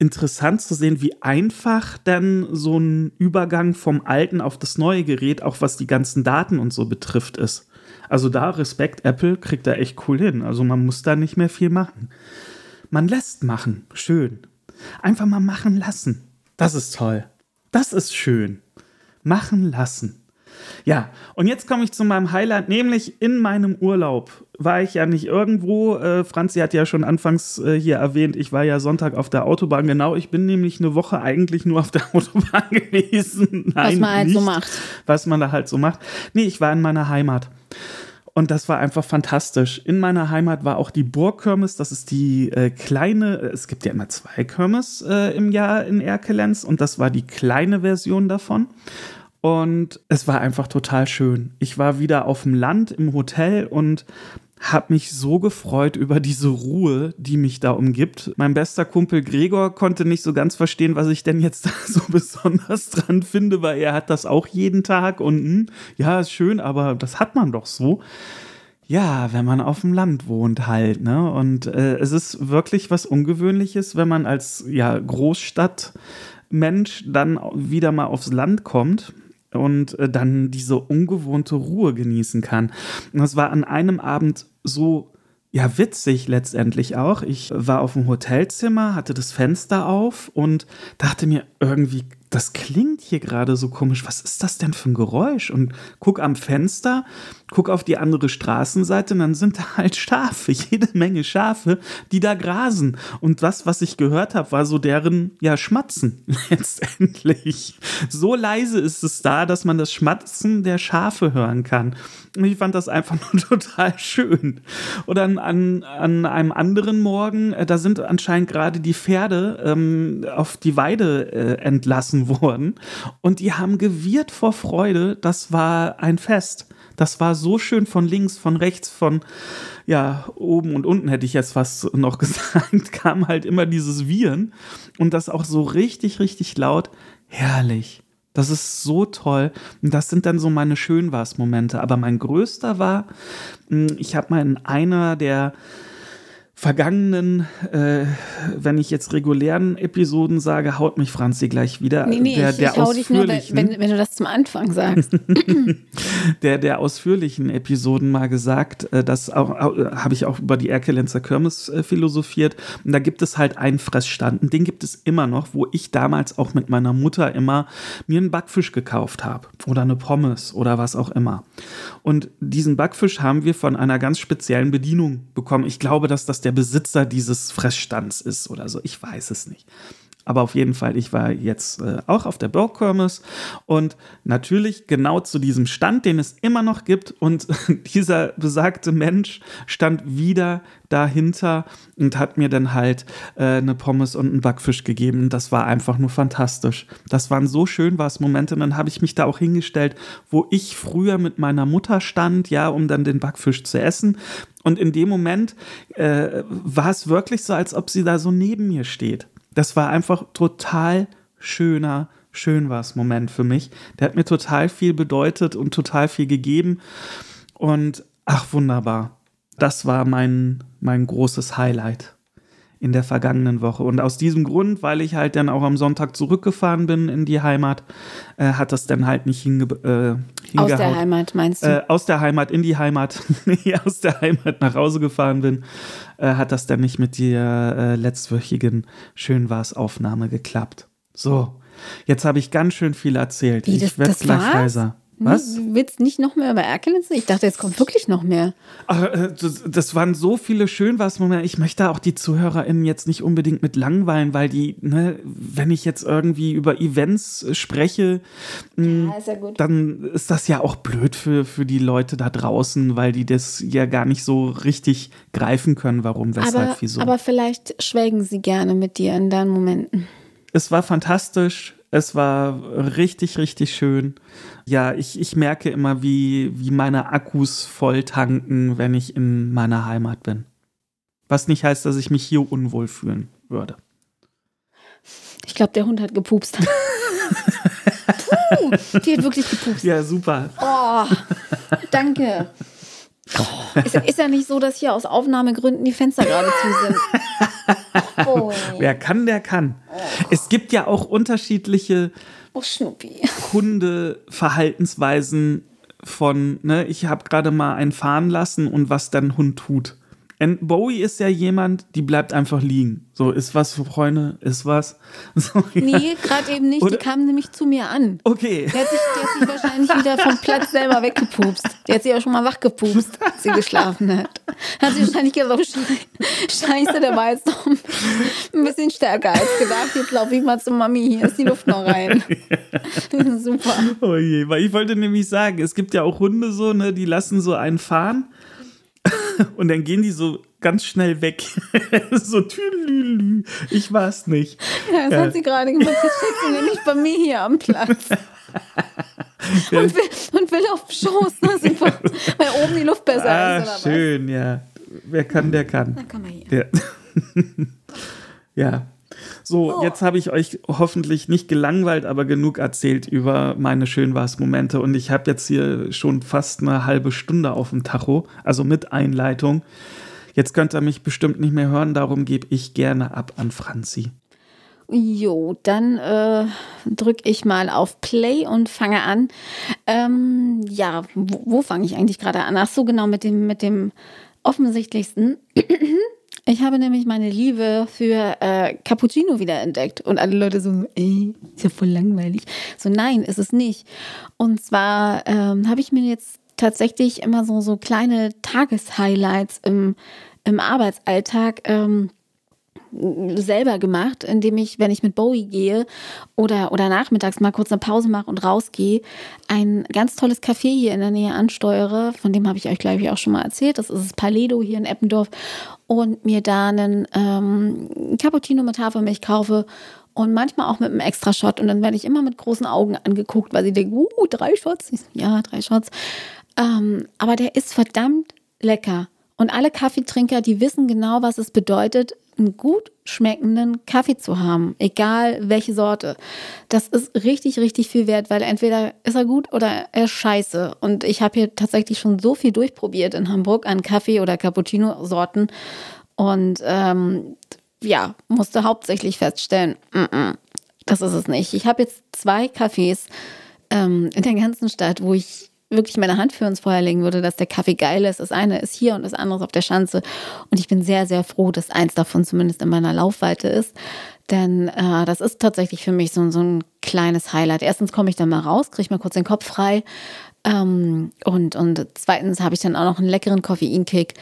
interessant zu sehen, wie einfach dann so ein Übergang vom alten auf das neue Gerät, auch was die ganzen Daten und so betrifft, ist. Also da Respekt, Apple kriegt da echt cool hin. Also man muss da nicht mehr viel machen. Man lässt machen. Schön. Einfach mal machen lassen. Das ist toll. Das ist schön. Machen lassen. Ja, und jetzt komme ich zu meinem Highlight, nämlich in meinem Urlaub war ich ja nicht irgendwo. Äh, Franzi hat ja schon anfangs äh, hier erwähnt, ich war ja Sonntag auf der Autobahn. Genau, ich bin nämlich eine Woche eigentlich nur auf der [LAUGHS] Autobahn gewesen. Nein, was man halt nicht, so macht. Was man da halt so macht. Nee, ich war in meiner Heimat. Und das war einfach fantastisch. In meiner Heimat war auch die Burgkirmes. Das ist die äh, kleine, es gibt ja immer zwei Kirmes äh, im Jahr in Erkelenz und das war die kleine Version davon. Und es war einfach total schön. Ich war wieder auf dem Land im Hotel und habe mich so gefreut über diese Ruhe, die mich da umgibt. Mein bester Kumpel Gregor konnte nicht so ganz verstehen, was ich denn jetzt [LAUGHS] da so besonders dran finde, weil er hat das auch jeden Tag und hm, ja, ist schön, aber das hat man doch so. Ja, wenn man auf dem Land wohnt halt, ne? Und äh, es ist wirklich was Ungewöhnliches, wenn man als ja, Großstadtmensch dann wieder mal aufs Land kommt und äh, dann diese ungewohnte Ruhe genießen kann. Und das war an einem Abend so ja, witzig letztendlich auch. Ich war auf dem Hotelzimmer, hatte das Fenster auf und dachte mir irgendwie, das klingt hier gerade so komisch. Was ist das denn für ein Geräusch? Und guck am Fenster, guck auf die andere Straßenseite und dann sind da halt Schafe, [LAUGHS] jede Menge Schafe, die da grasen. Und das, was ich gehört habe, war so deren, ja, Schmatzen [LAUGHS] letztendlich. So leise ist es da, dass man das Schmatzen der Schafe hören kann. Und ich fand das einfach [LAUGHS] nur total schön. Oder an, an, an einem anderen Morgen, äh, da sind anscheinend gerade die Pferde ähm, auf die Weide äh, entlassen gelassen worden und die haben gewirrt vor Freude. Das war ein Fest. Das war so schön von links, von rechts, von ja, oben und unten hätte ich jetzt fast noch [LAUGHS] gesagt, kam halt immer dieses Viren und das auch so richtig, richtig laut. Herrlich. Das ist so toll. Und das sind dann so meine Schönwas-Momente. Aber mein größter war, hm, ich habe mal in einer der vergangenen, äh, wenn ich jetzt regulären Episoden sage, haut mich Franzi gleich wieder. Nee, nee, der, ich, der ich hau dich nur, wenn, wenn, du das zum Anfang sagst. [LAUGHS] der, der ausführlichen Episoden mal gesagt, äh, das auch, habe ich auch über die Erkelenzer Kirmes äh, philosophiert. Und da gibt es halt einen Fressstand, und den gibt es immer noch, wo ich damals auch mit meiner Mutter immer mir einen Backfisch gekauft habe oder eine Pommes oder was auch immer. Und diesen Backfisch haben wir von einer ganz speziellen Bedienung bekommen. Ich glaube, dass das der Besitzer dieses Fressstands ist oder so. Ich weiß es nicht. Aber auf jeden Fall, ich war jetzt äh, auch auf der Burgkirmes und natürlich genau zu diesem Stand, den es immer noch gibt. Und [LAUGHS] dieser besagte Mensch stand wieder dahinter und hat mir dann halt äh, eine Pommes und einen Backfisch gegeben. Das war einfach nur fantastisch. Das waren so schön was Momente. Und dann habe ich mich da auch hingestellt, wo ich früher mit meiner Mutter stand, ja, um dann den Backfisch zu essen. Und in dem Moment äh, war es wirklich so, als ob sie da so neben mir steht das war einfach total schöner, schön war es Moment für mich. Der hat mir total viel bedeutet und total viel gegeben. Und ach, wunderbar. Das war mein, mein großes Highlight in der vergangenen Woche. Und aus diesem Grund, weil ich halt dann auch am Sonntag zurückgefahren bin in die Heimat, äh, hat das dann halt nicht hinge äh, hingehaut. Aus der Heimat meinst du? Äh, aus der Heimat in die Heimat, [LAUGHS] nee, aus der Heimat nach Hause gefahren bin, äh, hat das dann nicht mit der äh, letztwöchigen Schön war's Aufnahme geklappt. So, jetzt habe ich ganz schön viel erzählt. Wie, das, ich werde gleich war's? leiser. Was? Du willst nicht noch mehr über Erkelenze? Ich dachte, jetzt kommt wirklich noch mehr. Ach, äh, das, waren so viele schön was Momente. Ich möchte auch die ZuhörerInnen jetzt nicht unbedingt mit langweilen, weil die, ne, wenn ich jetzt irgendwie über Events spreche, ja, ist ja dann ist das ja auch blöd für, für die Leute da draußen, weil die das ja gar nicht so richtig greifen können, warum, weshalb, aber, wieso. Aber vielleicht schwelgen sie gerne mit dir in deinen Momenten. Es war fantastisch. Es war richtig, richtig schön. Ja, ich, ich merke immer, wie, wie meine Akkus voll tanken, wenn ich in meiner Heimat bin. Was nicht heißt, dass ich mich hier unwohl fühlen würde. Ich glaube, der Hund hat gepupst. [LAUGHS] Puh, die hat wirklich gepupst. Ja, super. Oh, danke. Oh. [LAUGHS] Ist, ist, ja nicht so, dass hier aus Aufnahmegründen die Fenster gerade zu sind. [LAUGHS] Oh. Wer kann, der kann. Oh. Es gibt ja auch unterschiedliche oh, Hundeverhaltensweisen von, ne, ich habe gerade mal einen fahren lassen und was dann Hund tut. Und Bowie ist ja jemand, die bleibt einfach liegen. So, ist was für Freunde, ist was. [LAUGHS] So, ja. Nee, gerade eben nicht. Oder? Die kam nämlich zu mir an. Okay. Der hat, sich, der hat sich wahrscheinlich wieder vom Platz selber weggepupst. Der hat sich auch schon mal wachgepupst, als sie geschlafen hat. Hat sie wahrscheinlich gedacht, oh, scheiße, der war jetzt noch ein bisschen stärker als gedacht. Jetzt laufe ich mal zu Mami, hier ist die Luft noch rein. [LAUGHS] Super. Oh je, weil ich wollte nämlich sagen, es gibt ja auch Hunde so, ne, die lassen so einen fahren [LAUGHS] und dann gehen die so ganz schnell weg. [LAUGHS] so tüdelülü. Ich weiß nicht. Ja, das ja. hat sie gerade gemacht. Jetzt steht sie nämlich bei mir hier am Platz. [LAUGHS] und, will, und will auf Schoß. Ne? Weil oben die Luft besser ah, ist. Oder schön, was? ja. Wer kann, der kann. Dann kann man hier. Ja. ja. So, oh. jetzt habe ich euch hoffentlich nicht gelangweilt, aber genug erzählt über meine Schönwas-Momente. Und ich habe jetzt hier schon fast eine halbe Stunde auf dem Tacho, also mit Einleitung. Jetzt könnt ihr mich bestimmt nicht mehr hören, darum gebe ich gerne ab an Franzi. Jo, dann äh, drücke ich mal auf Play und fange an. Ähm, ja, wo, wo fange ich eigentlich gerade an? Ach so, genau, mit dem, mit dem offensichtlichsten. [CLEARS THROAT] Ich habe nämlich meine Liebe für äh, Cappuccino wiederentdeckt. Und alle Leute so, ey, ist ja voll langweilig. So, nein, ist es nicht. Und zwar ähm, habe ich mir jetzt tatsächlich immer so, so kleine Tageshighlights im, im Arbeitsalltag ähm, selber gemacht, indem ich, wenn ich mit Bowie gehe oder, oder nachmittags mal kurz eine Pause mache und rausgehe, ein ganz tolles Café hier in der Nähe ansteuere. Von dem habe ich euch, glaube ich, auch schon mal erzählt. Das ist das Paledo hier in Eppendorf. Und mir da einen ähm, Cappuccino mit Hafermilch kaufe und manchmal auch mit einem extra Shot. Und dann werde ich immer mit großen Augen angeguckt, weil sie denken, uh, drei Shots. Ja, drei Shots. Ähm, aber der ist verdammt lecker. Und alle Kaffeetrinker, die wissen genau, was es bedeutet, einen gut schmeckenden Kaffee zu haben, egal welche Sorte. Das ist richtig, richtig viel wert, weil entweder ist er gut oder er ist scheiße. Und ich habe hier tatsächlich schon so viel durchprobiert in Hamburg an Kaffee- oder Cappuccino-Sorten. Und ähm, ja, musste hauptsächlich feststellen, mm -mm, das ist es nicht. Ich habe jetzt zwei Cafés ähm, in der ganzen Stadt, wo ich wirklich meine Hand für uns Feuer legen würde, dass der Kaffee geil ist. Das eine ist hier und das andere ist auf der Schanze. Und ich bin sehr, sehr froh, dass eins davon zumindest in meiner Laufweite ist. Denn äh, das ist tatsächlich für mich so, so ein kleines Highlight. Erstens komme ich dann mal raus, kriege mal kurz den Kopf frei. Ähm, und, und zweitens habe ich dann auch noch einen leckeren Koffeinkick.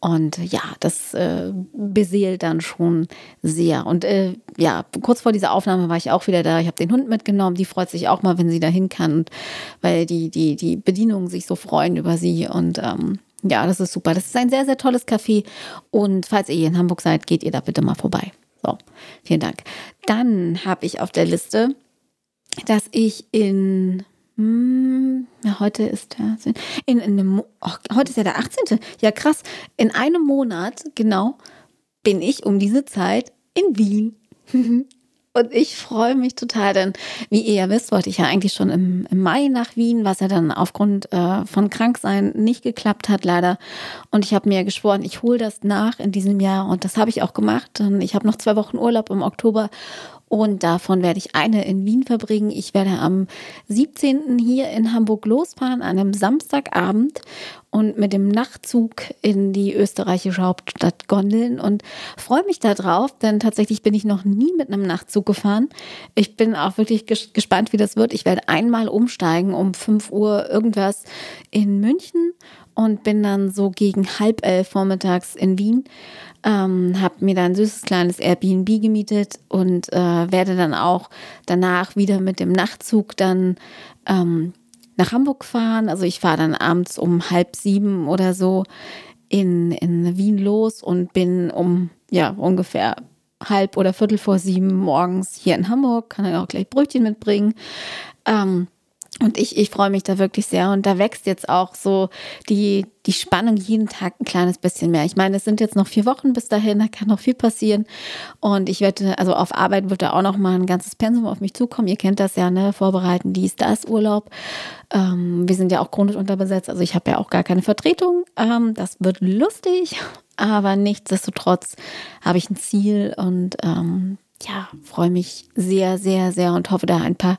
Und ja, das äh, beseelt dann schon sehr. Und äh, ja, kurz vor dieser Aufnahme war ich auch wieder da. Ich habe den Hund mitgenommen. Die freut sich auch mal, wenn sie dahin kann, und, weil die, die, die Bedienungen sich so freuen über sie. Und ähm, ja, das ist super. Das ist ein sehr, sehr tolles Café. Und falls ihr hier in Hamburg seid, geht ihr da bitte mal vorbei. So, vielen Dank. Dann habe ich auf der Liste, dass ich in hm, ja, heute ist der in, in einem, oh, heute ist ja der 18. Ja, krass. In einem Monat, genau, bin ich um diese Zeit in Wien. [LAUGHS] Und ich freue mich total, denn wie ihr ja wisst, wollte ich ja eigentlich schon im, im Mai nach Wien, was ja dann aufgrund äh, von Kranksein nicht geklappt hat, leider. Und ich habe mir geschworen, ich hole das nach in diesem Jahr und das habe ich auch gemacht. Ich habe noch zwei Wochen Urlaub im Oktober und davon werde ich eine in Wien verbringen. Ich werde am 17. hier in Hamburg losfahren, an einem Samstagabend und mit dem Nachtzug in die österreichische Hauptstadt gondeln und freue mich darauf, denn tatsächlich bin ich noch nie mit einem Nachtzug gefahren. Ich bin auch wirklich gespannt, wie das wird. Ich werde einmal umsteigen um 5 Uhr irgendwas in München und bin dann so gegen halb elf vormittags in Wien ähm, habe mir da ein süßes kleines Airbnb gemietet und äh, werde dann auch danach wieder mit dem Nachtzug dann ähm, nach Hamburg fahren. Also ich fahre dann abends um halb sieben oder so in, in Wien los und bin um ja ungefähr halb oder viertel vor sieben morgens hier in Hamburg, kann dann auch gleich Brötchen mitbringen. Ähm, und ich, ich freue mich da wirklich sehr. Und da wächst jetzt auch so die, die Spannung jeden Tag ein kleines bisschen mehr. Ich meine, es sind jetzt noch vier Wochen bis dahin, da kann noch viel passieren. Und ich werde, also auf Arbeit wird da auch noch mal ein ganzes Pensum auf mich zukommen. Ihr kennt das ja, ne? Vorbereiten, dies, das, Urlaub. Ähm, wir sind ja auch chronisch unterbesetzt. Also ich habe ja auch gar keine Vertretung. Ähm, das wird lustig. Aber nichtsdestotrotz habe ich ein Ziel und ähm, ja, freue mich sehr, sehr, sehr und hoffe, da ein paar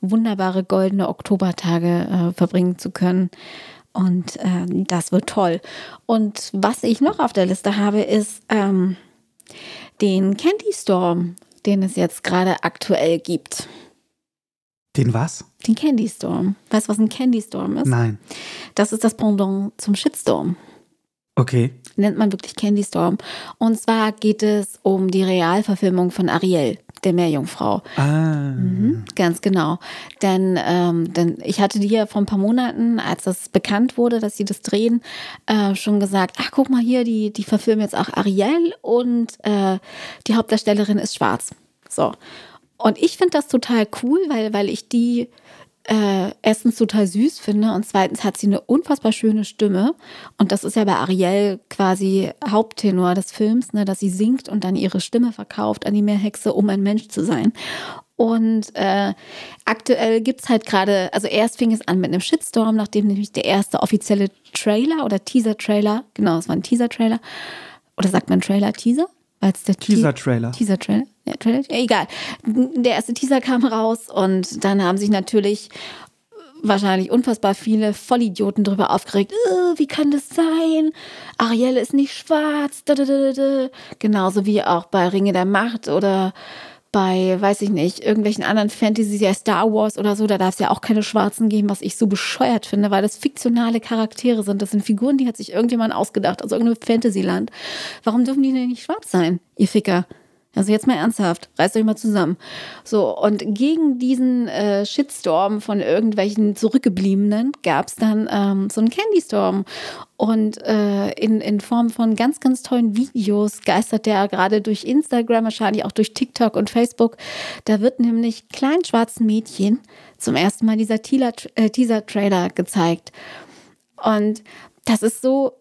wunderbare goldene Oktobertage äh, verbringen zu können. Und äh, das wird toll. Und was ich noch auf der Liste habe, ist ähm, den Candy Storm, den es jetzt gerade aktuell gibt. Den was? Den Candy Storm. Weißt du, was ein Candy Storm ist? Nein. Das ist das Pendant zum Shitstorm. Okay. Nennt man wirklich Candy Storm. Und zwar geht es um die Realverfilmung von Ariel, der Meerjungfrau. Ah. Mhm, ganz genau. Denn, ähm, denn ich hatte dir vor ein paar Monaten, als das bekannt wurde, dass sie das drehen, äh, schon gesagt, ach guck mal hier, die, die verfilmen jetzt auch Ariel und äh, die Hauptdarstellerin ist schwarz. So. Und ich finde das total cool, weil, weil ich die äh, erstens total süß finde und zweitens hat sie eine unfassbar schöne Stimme. Und das ist ja bei Ariel quasi Haupttenor des Films, ne, dass sie singt und dann ihre Stimme verkauft an die Meerhexe, um ein Mensch zu sein. Und äh, aktuell gibt es halt gerade, also erst fing es an mit einem Shitstorm, nachdem nämlich der erste offizielle Trailer oder Teaser-Trailer, genau, es war ein Teaser-Trailer, oder sagt man Trailer, Teaser? Weil der Teaser-Trailer. Teaser-Trailer. Ja, Trailer? Egal. Der erste Teaser kam raus und dann haben sich natürlich wahrscheinlich unfassbar viele Vollidioten darüber aufgeregt. Äh, wie kann das sein? Ariel ist nicht schwarz. Da, da, da, Genauso wie auch bei Ringe der Macht oder bei, weiß ich nicht, irgendwelchen anderen Fantasy, ja Star Wars oder so, da darf es ja auch keine Schwarzen geben, was ich so bescheuert finde, weil das fiktionale Charaktere sind. Das sind Figuren, die hat sich irgendjemand ausgedacht, also irgendein Fantasyland. Warum dürfen die denn nicht schwarz sein, ihr Ficker? Also jetzt mal ernsthaft, reißt euch mal zusammen. So, und gegen diesen äh, Shitstorm von irgendwelchen Zurückgebliebenen gab es dann ähm, so einen Candy Storm. Und äh, in, in Form von ganz, ganz tollen Videos geistert der gerade durch Instagram, wahrscheinlich auch durch TikTok und Facebook. Da wird nämlich kleinen schwarzen Mädchen zum ersten Mal dieser äh, Teaser-Trailer gezeigt. Und das ist so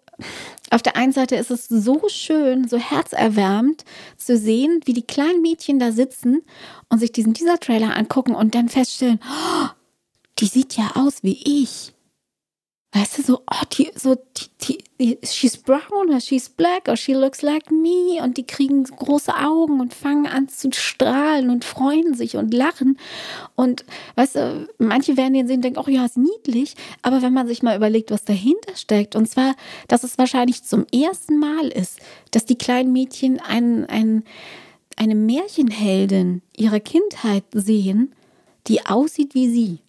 auf der einen Seite ist es so schön, so herzerwärmend zu sehen, wie die kleinen Mädchen da sitzen und sich diesen dieser Trailer angucken und dann feststellen, oh, die sieht ja aus wie ich. Weißt du, so, oh, die, so, die, die, she's brown or she's black or she looks like me. Und die kriegen große Augen und fangen an zu strahlen und freuen sich und lachen. Und weißt du, manche werden den sehen und denken, oh ja, ist niedlich. Aber wenn man sich mal überlegt, was dahinter steckt, und zwar, dass es wahrscheinlich zum ersten Mal ist, dass die kleinen Mädchen ein, ein, eine Märchenheldin ihrer Kindheit sehen, die aussieht wie sie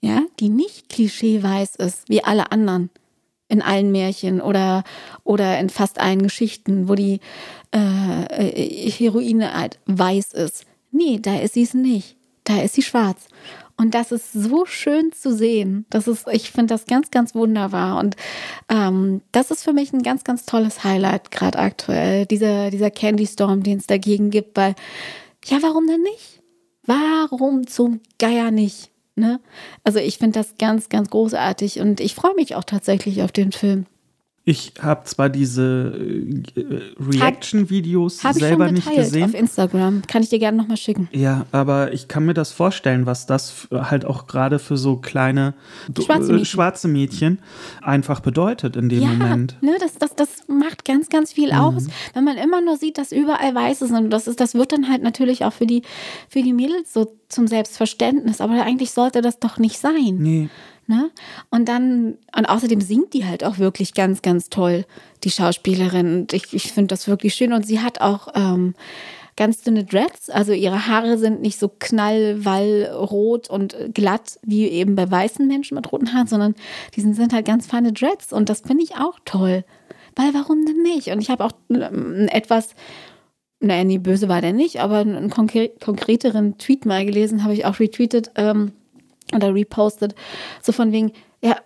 ja, die nicht klischeeweiß ist, wie alle anderen in allen Märchen oder, oder in fast allen Geschichten, wo die äh, äh Heroine halt weiß ist. Nee, da ist sie es nicht. Da ist sie schwarz. Und das ist so schön zu sehen. Das ist, ich finde das ganz, ganz wunderbar. Und ähm, das ist für mich ein ganz, ganz tolles Highlight, gerade aktuell. Dieser, dieser Candy Storm, den es dagegen gibt, weil, ja, warum denn nicht? Warum zum Geier nicht? Ne? Also ich finde das ganz, ganz großartig und ich freue mich auch tatsächlich auf den Film. Ich habe zwar diese äh, Reaction-Videos selber nicht gesehen. auf Instagram. Kann ich dir gerne nochmal schicken. Ja, aber ich kann mir das vorstellen, was das halt auch gerade für so kleine schwarze Mädchen. schwarze Mädchen, einfach bedeutet in dem ja, Moment. Ne, das, das, das macht ganz, ganz viel mhm. aus, wenn man immer nur sieht, dass überall Weiße sind. Und das, ist, das wird dann halt natürlich auch für die, für die Mädels so zum Selbstverständnis. Aber eigentlich sollte das doch nicht sein. Nee. Ne? Und dann, und außerdem singt die halt auch wirklich ganz, ganz toll, die Schauspielerin. Und ich, ich finde das wirklich schön. Und sie hat auch ähm, ganz dünne Dreads. Also ihre Haare sind nicht so knallwallrot und glatt wie eben bei weißen Menschen mit roten Haaren, sondern die sind halt ganz feine Dreads. Und das finde ich auch toll. Weil warum denn nicht? Und ich habe auch ähm, etwas naja, nie böse war der nicht, aber einen konkreteren Tweet mal gelesen, habe ich auch retweetet. Ähm, oder repostet, so von wegen, ja,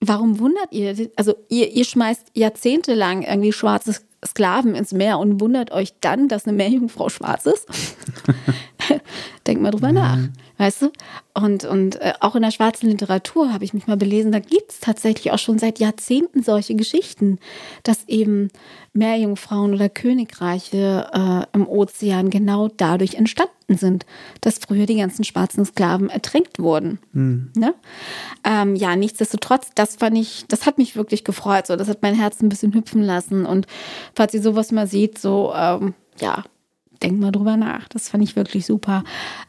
warum wundert ihr? Also ihr, ihr schmeißt jahrzehntelang irgendwie schwarze Sklaven ins Meer und wundert euch dann, dass eine Meerjungfrau schwarz ist? [LAUGHS] [LAUGHS] Denkt mal drüber mhm. nach, weißt du? Und, und äh, auch in der schwarzen Literatur habe ich mich mal belesen, da gibt es tatsächlich auch schon seit Jahrzehnten solche Geschichten, dass eben Meerjungfrauen oder Königreiche äh, im Ozean genau dadurch entstanden sind, dass früher die ganzen schwarzen Sklaven ertränkt wurden. Mhm. Ne? Ähm, ja, nichtsdestotrotz, das fand ich, das hat mich wirklich gefreut. So, das hat mein Herz ein bisschen hüpfen lassen. Und falls ihr sowas mal seht, so, ähm, ja, denk mal drüber nach. Das fand ich wirklich super.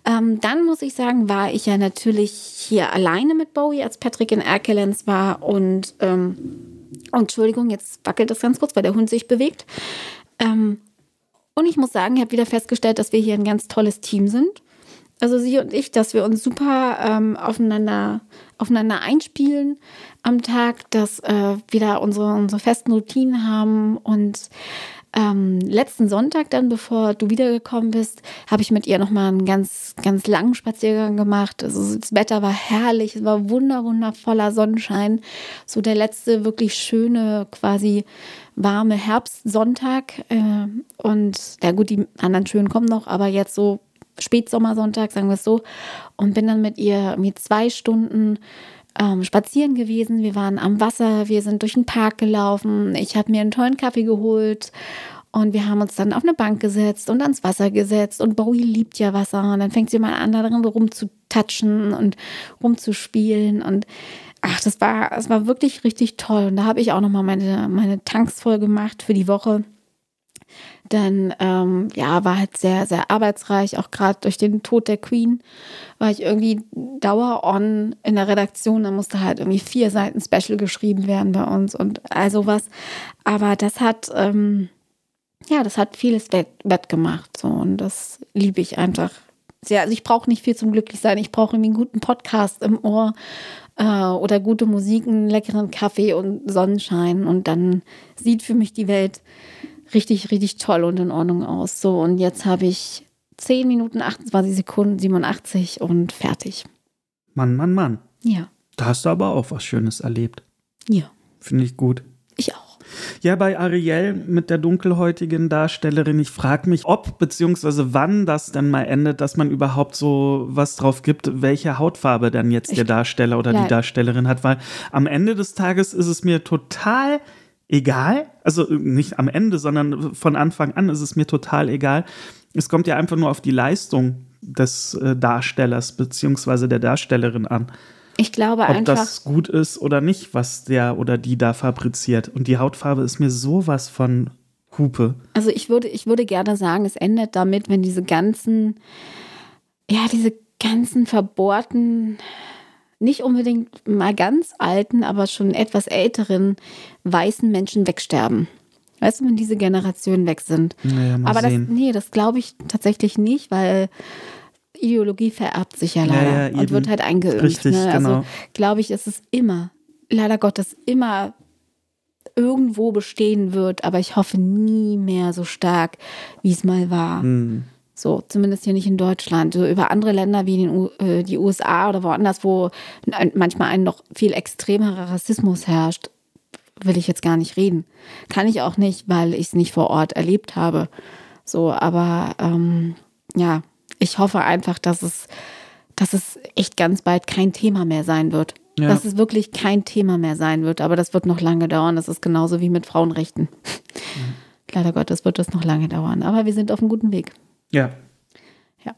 Ähm, dann muss ich sagen, war ich ja natürlich hier alleine mit Bowie, als Patrick in Erkelenz war. Und, ähm, oh, Entschuldigung, jetzt wackelt das ganz kurz, weil der Hund sich bewegt. Ähm, und ich muss sagen, ich habe wieder festgestellt, dass wir hier ein ganz tolles Team sind. Also sie und ich, dass wir uns super ähm, aufeinander, aufeinander einspielen am Tag, dass äh, wir da unsere, unsere festen Routinen haben und ähm, letzten Sonntag dann, bevor du wiedergekommen bist, habe ich mit ihr nochmal einen ganz, ganz langen Spaziergang gemacht. Also das Wetter war herrlich, es war wunder, wundervoller Sonnenschein. So der letzte wirklich schöne, quasi warme Herbstsonntag. Äh, und ja gut, die anderen schönen kommen noch, aber jetzt so Spätsommersonntag, sagen wir es so. Und bin dann mit ihr mit zwei Stunden ähm, spazieren gewesen. Wir waren am Wasser, wir sind durch den Park gelaufen. Ich habe mir einen tollen Kaffee geholt und wir haben uns dann auf eine Bank gesetzt und ans Wasser gesetzt. Und Bowie liebt ja Wasser. Und dann fängt sie mal an, darin rumzutatschen und rumzuspielen. Und ach, das war, das war wirklich richtig toll. Und da habe ich auch nochmal meine, meine Tanks voll gemacht für die Woche. Dann ähm, ja, war halt sehr, sehr arbeitsreich, auch gerade durch den Tod der Queen war ich irgendwie dauer on in der Redaktion. Da musste halt irgendwie vier Seiten Special geschrieben werden bei uns und all sowas. Aber das hat, ähm, ja, das hat vieles wett, wettgemacht. So, und das liebe ich einfach sehr. Also ich brauche nicht viel zum Glücklichsein. Ich brauche irgendwie einen guten Podcast im Ohr äh, oder gute Musik, einen leckeren Kaffee und Sonnenschein. Und dann sieht für mich die Welt richtig, richtig toll und in Ordnung aus. So, und jetzt habe ich 10 Minuten 28 Sekunden 87 und fertig. Mann, Mann, Mann. Ja. Da hast du aber auch was Schönes erlebt. Ja. Finde ich gut. Ich auch. Ja, bei Ariel mit der dunkelhäutigen Darstellerin, ich frage mich, ob bzw. wann das dann mal endet, dass man überhaupt so was drauf gibt, welche Hautfarbe dann jetzt ich der Darsteller oder die Darstellerin hat, weil am Ende des Tages ist es mir total egal. Also nicht am Ende, sondern von Anfang an ist es mir total egal. Es kommt ja einfach nur auf die Leistung des äh, Darstellers bzw. der Darstellerin an. Ich glaube ob einfach. das gut ist oder nicht, was der oder die da fabriziert. Und die Hautfarbe ist mir sowas von Hupe. Also ich würde, ich würde gerne sagen, es endet damit, wenn diese ganzen, ja, diese ganzen verbohrten, nicht unbedingt mal ganz alten, aber schon etwas älteren weißen Menschen wegsterben. Weißt du, wenn diese Generationen weg sind. Naja, mal aber das, sehen. nee, das glaube ich tatsächlich nicht, weil Ideologie vererbt sich ja leider ja, und wird halt eingeimpft. Richtig, ne? genau. Also glaube ich, ist es immer, leider Gottes, immer irgendwo bestehen wird, aber ich hoffe nie mehr so stark, wie es mal war. Hm. So, zumindest hier nicht in Deutschland. So über andere Länder wie den, U- äh, die USA oder woanders, wo manchmal ein noch viel extremerer Rassismus herrscht, will ich jetzt gar nicht reden. Kann ich auch nicht, weil ich es nicht vor Ort erlebt habe. So, aber ähm, ja, ich hoffe einfach, dass es, dass es echt ganz bald kein Thema mehr sein wird. Ja. Dass es wirklich kein Thema mehr sein wird. Aber das wird noch lange dauern. Das ist genauso wie mit Frauenrechten. Leider Gottes wird das noch lange dauern. Aber wir sind auf einem guten Weg. Ja. Ja.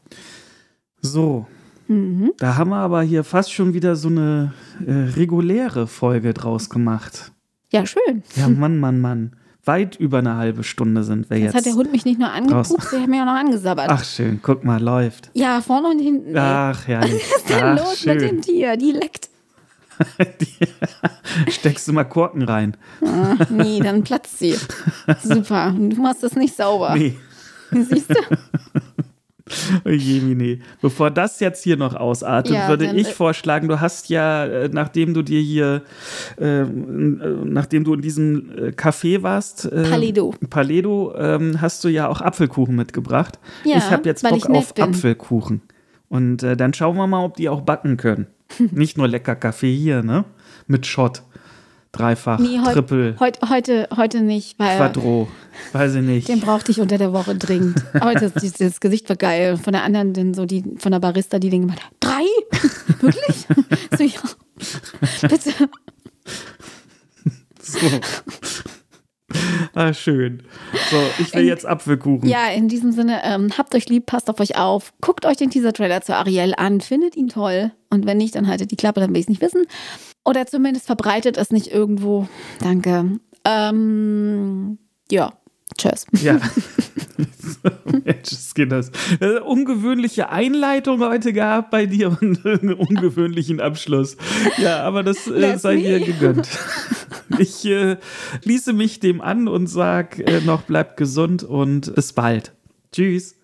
So. Mhm. Da haben wir aber hier fast schon wieder so eine äh, reguläre Folge draus gemacht. Ja, schön. Ja, Mann, Mann, Mann. Weit über eine halbe Stunde sind wir Jetzt jetzt. hat der Hund mich nicht nur angepupst, der hat mich auch noch angesabbert. Ach, schön. Guck mal, läuft. Ja, vorne und hinten. Ach, herrlich. Was ist denn Ach, los mit dem schön. Tier? Die leckt. [LAUGHS] Steckst du mal Korken rein? Ah, nee, dann platzt sie. [LAUGHS] Super. Du machst das nicht sauber. Nee. [LAUGHS] Siehst du? [LAUGHS] Oh je, Mine. Bevor das jetzt hier noch ausartet, Ja, würde ich äh, vorschlagen, du hast ja, äh, nachdem du dir hier, äh, äh, nachdem du in diesem äh, Café warst, äh, Paledo. Paledo, ähm, hast du ja auch Apfelkuchen mitgebracht. Ja, ich habe jetzt Bock auf bin. Apfelkuchen. Und äh, dann schauen wir mal, ob die auch backen können. [LAUGHS] Nicht nur lecker Kaffee hier, ne? Mit Shot. Dreifach, Nee, heut, Triple, heut, heute, heute nicht, weil Quadro. Weiß ich nicht. [LAUGHS] den brauchte ich unter der Woche dringend. [LAUGHS] Heute, das, das Gesicht war geil. Von der anderen, dann so die, von der Barista, die den gemacht hat. Drei? [LAUGHS] Wirklich? So, ja. Bitte. So. Ah, schön. So, ich will In- jetzt Apfelkuchen. Ja, in diesem Sinne, ähm, habt euch lieb, passt auf euch auf, guckt euch den Teaser-Trailer zu Ariel an, findet ihn toll und wenn nicht, dann haltet die Klappe, dann will ich es nicht wissen. Oder zumindest verbreitet es nicht irgendwo. Danke. Ähm, ja, tschüss. Ja. [LAUGHS] Mensch, das geht das. Äh, ungewöhnliche Einleitung heute gehabt bei dir und [LAUGHS] einen ungewöhnlichen Abschluss. Ja, aber das äh, sei me. dir gegönnt. [LAUGHS] Ich äh, schließe mich dem an und sag äh, noch bleibt gesund und bis bald. Tschüss.